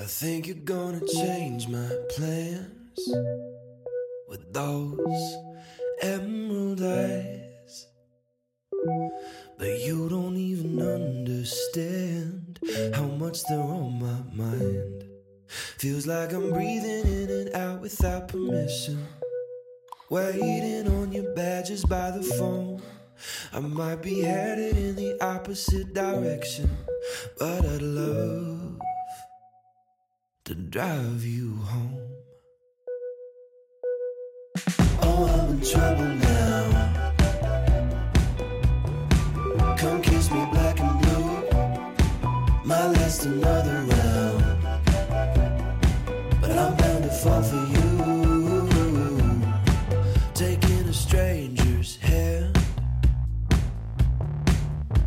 I think you're gonna change my plans with those emerald eyes. But you don't even understand how much they're on my mind. Feels like I'm breathing in and out without permission. Waiting on your badges by the phone. I might be headed in the opposite direction, but I'd love to drive you home. Oh, I'm in trouble now. Come kiss me black and blue. My last another round. But I'm bound to fall for you. Taking a stranger's hand.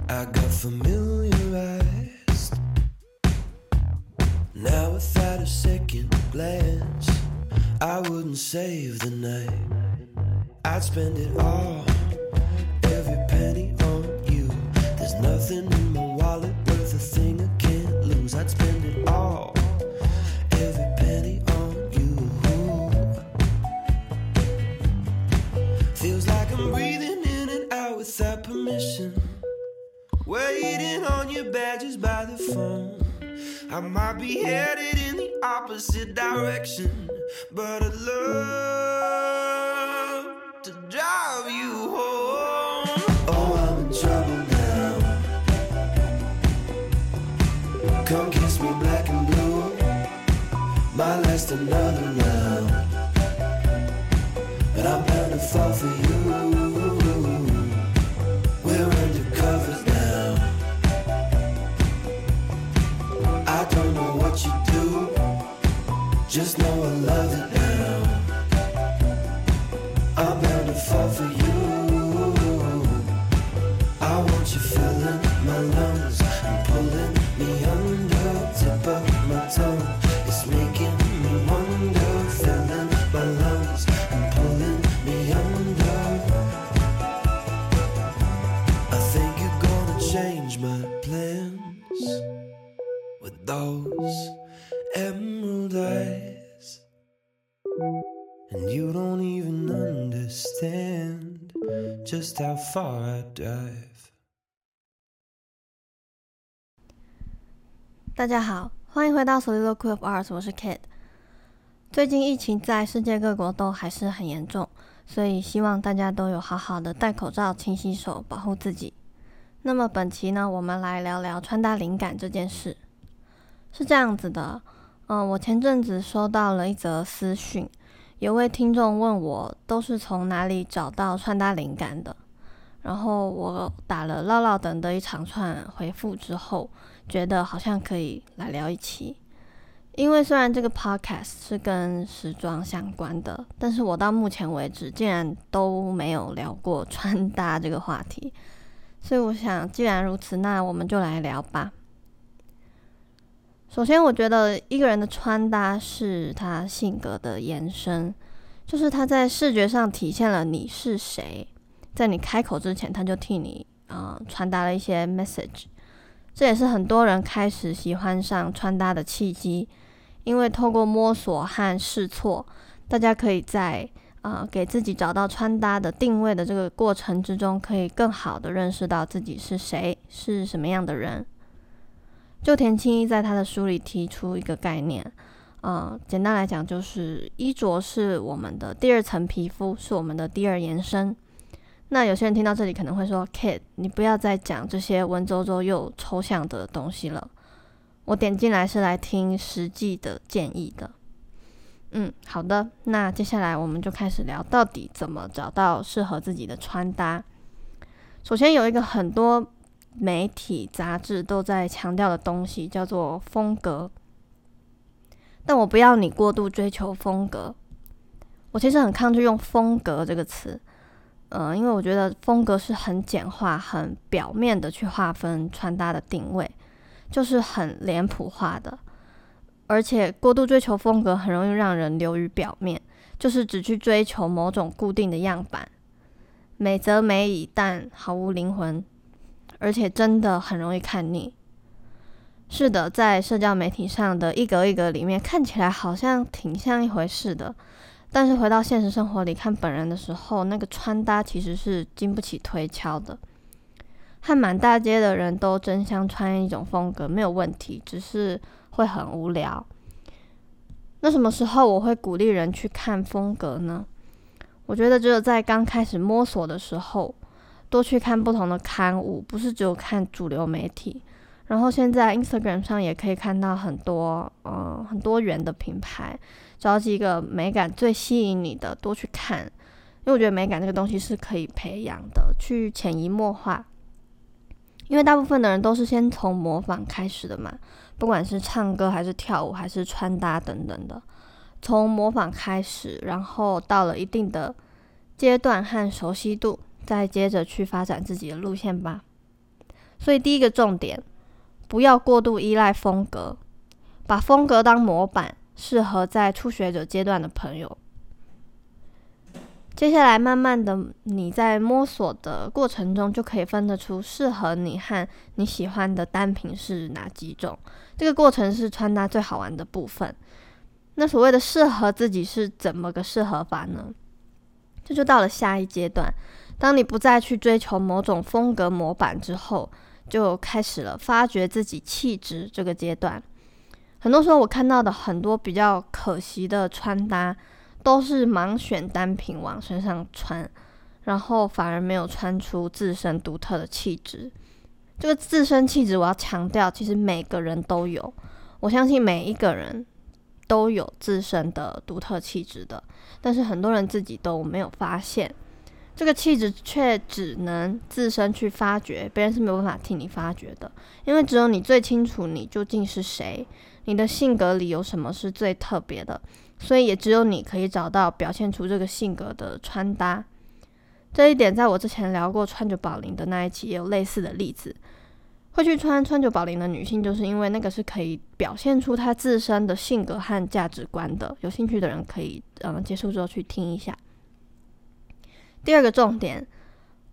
I got familiarized. Now, without a second glance, I wouldn't save the night. I'd spend it all, every penny on you. There's nothing in my wallet worth a thing I can't lose. I'd spend it all, every penny on you. Feels like I'm breathing in and out without permission. Waiting on your badges by the phone. I might be headed in the opposite direction, but I'd love to drive you home. Oh, I'm in trouble now. Come kiss me black and blue. My last another round, but I'm bound to fall for you. Just know I love it how far dive. 大家好，欢迎回到 Soliloquy of Arts，我是 Kate。最近疫情在世界各国都还是很严重，所以希望大家都有好好的戴口罩、勤洗手，保护自己。那么本期呢，我们来聊聊穿搭灵感这件事。是这样子的，嗯，我前阵子收到了一则私讯，有位听众问我都是从哪里找到穿搭灵感的，然后我打了唠唠等的一长串回复之后，觉得好像可以来聊一期。因为虽然这个 podcast 是跟时装相关的，但是我到目前为止竟然都没有聊过穿搭这个话题，所以我想，既然如此，那我们就来聊吧。首先，我觉得一个人的穿搭是他性格的延伸，就是他在视觉上体现了你是谁，在你开口之前，他就替你啊、传达了一些 message。这也是很多人开始喜欢上穿搭的契机，因为透过摸索和试错，大家可以在啊、给自己找到穿搭的定位的这个过程之中，可以更好的认识到自己是谁，是什么样的人。就田青一在他的书里提出一个概念，呃，简单来讲就是衣着是我们的第二层皮肤，是我们的第二延伸。那有些人听到这里可能会说：“Kid，你不要再讲这些文绉绉又抽象的东西了。”我点进来是来听实际的建议的。嗯，好的，那接下来我们就开始聊到底怎么找到适合自己的穿搭。首先有一个很多媒体杂志都在强调的东西，叫做风格。但我不要你过度追求风格。我其实很抗拒用“风格”这个词，嗯、因为我觉得风格是很简化、很表面的去划分穿搭的定位，就是很脸谱化的。而且过度追求风格，很容易让人流于表面，就是只去追求某种固定的样板，美则美矣，但毫无灵魂。而且真的很容易看腻。是的，在社交媒体上的一格一格里面，看起来好像挺像一回事的，但是回到现实生活里看本人的时候，那个穿搭其实是经不起推敲的。和满大街的人都争相穿一种风格没有问题，只是会很无聊。那什么时候我会鼓励人去看风格呢？我觉得只有在刚开始摸索的时候，多去看不同的刊物，不是只有看主流媒体。然后现在 Instagram 上也可以看到很多，嗯，很多元的品牌，找几个美感最吸引你的，多去看，因为我觉得美感这个东西是可以培养的，去潜移默化。因为大部分的人都是先从模仿开始的嘛，不管是唱歌还是跳舞还是穿搭等等的，从模仿开始，然后到了一定的阶段和熟悉度，再接着去发展自己的路线吧。所以第一个重点。不要过度依赖风格，把风格当模板，适合在初学者阶段的朋友。接下来，慢慢的，你在摸索的过程中，就可以分得出适合你和你喜欢的单品是哪几种。这个过程是穿搭最好玩的部分。那所谓的适合自己是怎么个适合法呢？这就到了下一阶段，当你不再去追求某种风格模板之后。就开始了发掘自己气质这个阶段。很多时候，我看到的很多比较可惜的穿搭，都是盲选单品往身上穿，然后反而没有穿出自身独特的气质。这个自身气质，我要强调，其实每个人都有。我相信每一个人都有自身的独特气质的，但是很多人自己都没有发现。这个气质却只能自身去发掘，别人是没有办法替你发掘的，因为只有你最清楚你究竟是谁，你的性格里有什么是最特别的，所以也只有你可以找到表现出这个性格的穿搭。这一点在我之前聊过川久保玲的那一期也有类似的例子。会去穿川久保玲的女性，就是因为那个是可以表现出她自身的性格和价值观的。有兴趣的人可以嗯结束之后去听一下。第二个重点，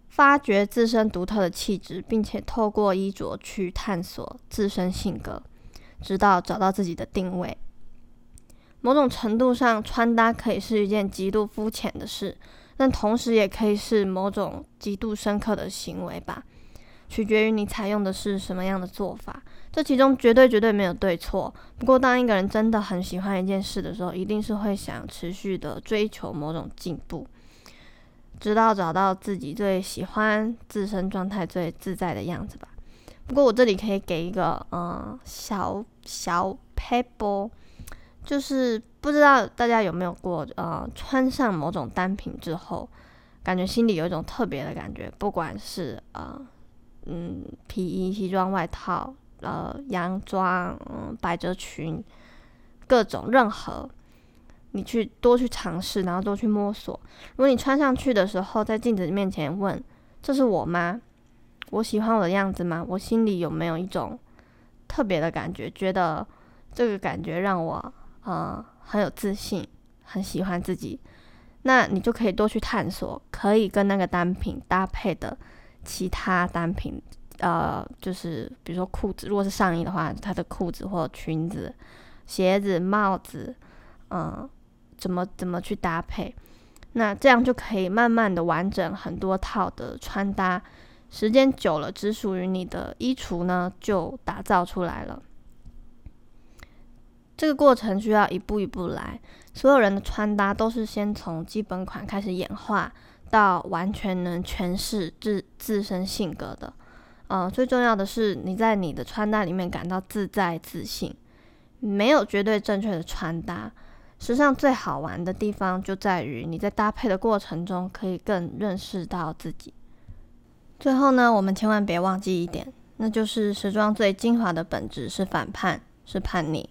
发掘自身独特的气质，并且透过衣着去探索自身性格，直到找到自己的定位。某种程度上，穿搭可以是一件极度肤浅的事，但同时也可以是某种极度深刻的行为吧。取决于你采用的是什么样的做法，这其中绝对绝对没有对错。不过，当一个人真的很喜欢一件事的时候，一定是会想持续的追求某种进步。直到找到自己最喜欢、自身状态最自在的样子吧。不过我这里可以给一个嗯小小 pebble，就是不知道大家有没有过呃穿上某种单品之后，感觉心里有一种特别的感觉，不管是呃嗯皮衣、西装外套、呃洋装、嗯百褶裙，各种任何。你去多去尝试，然后多去摸索。如果你穿上去的时候，在镜子面前问：“这是我吗？我喜欢我的样子吗？”我心里有没有一种特别的感觉？觉得这个感觉让我呃很有自信，很喜欢自己。那你就可以多去探索，可以跟那个单品搭配的其他单品，呃，就是比如说裤子，如果是上衣的话，它的裤子或裙子、鞋子、帽子，嗯。怎么怎么去搭配？那这样就可以慢慢的完整很多套的穿搭，时间久了，只属于你的衣橱呢，就打造出来了。这个过程需要一步一步来，所有人的穿搭都是先从基本款开始演化，到完全能诠释自自身性格的。嗯，最重要的是你在你的穿搭里面感到自在自信，没有绝对正确的穿搭。时尚最好玩的地方就在于你在搭配的过程中可以更认识到自己。最后呢，我们千万别忘记一点，那就是时装最精华的本质是反叛，是叛逆。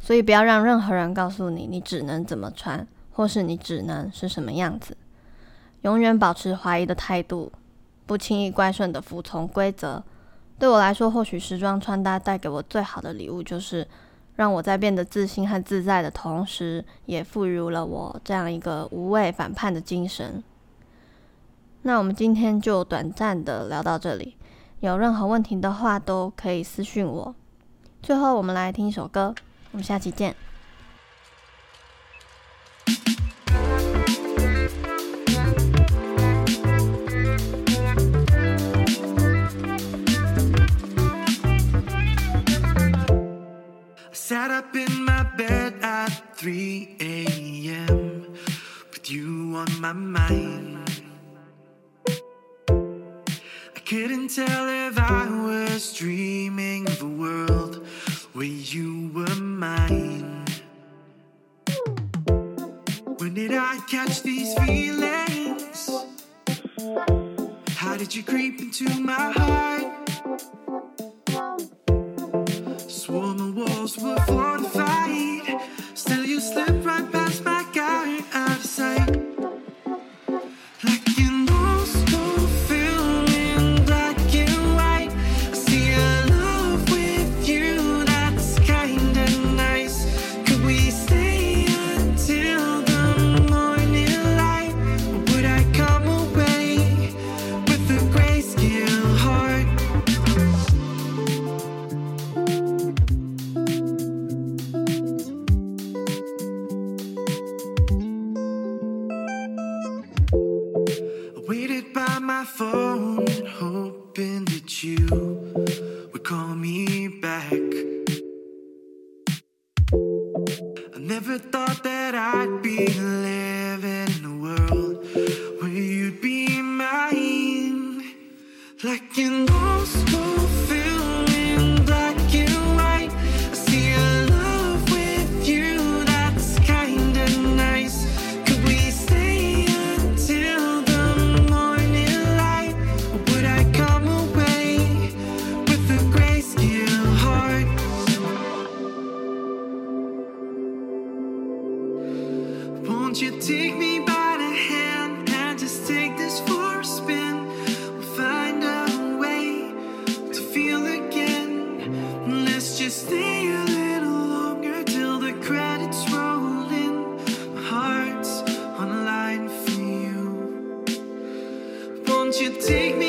所以不要让任何人告诉你你只能怎么穿，或是你只能是什么样子。永远保持怀疑的态度，不轻易乖顺的服从规则。对我来说，或许时装穿搭带给我最好的礼物就是。让我在变得自信和自在的同时也赋予了我这样一个无畏反叛的精神。那我们今天就短暂的聊到这里有任何问题的话都可以私信我。最后我们来听一首歌我们下期见。When did I catch these feelings? How did you creep into my heart? Swarm of walls were flying. Never thought that I'd be late. Won't you take me?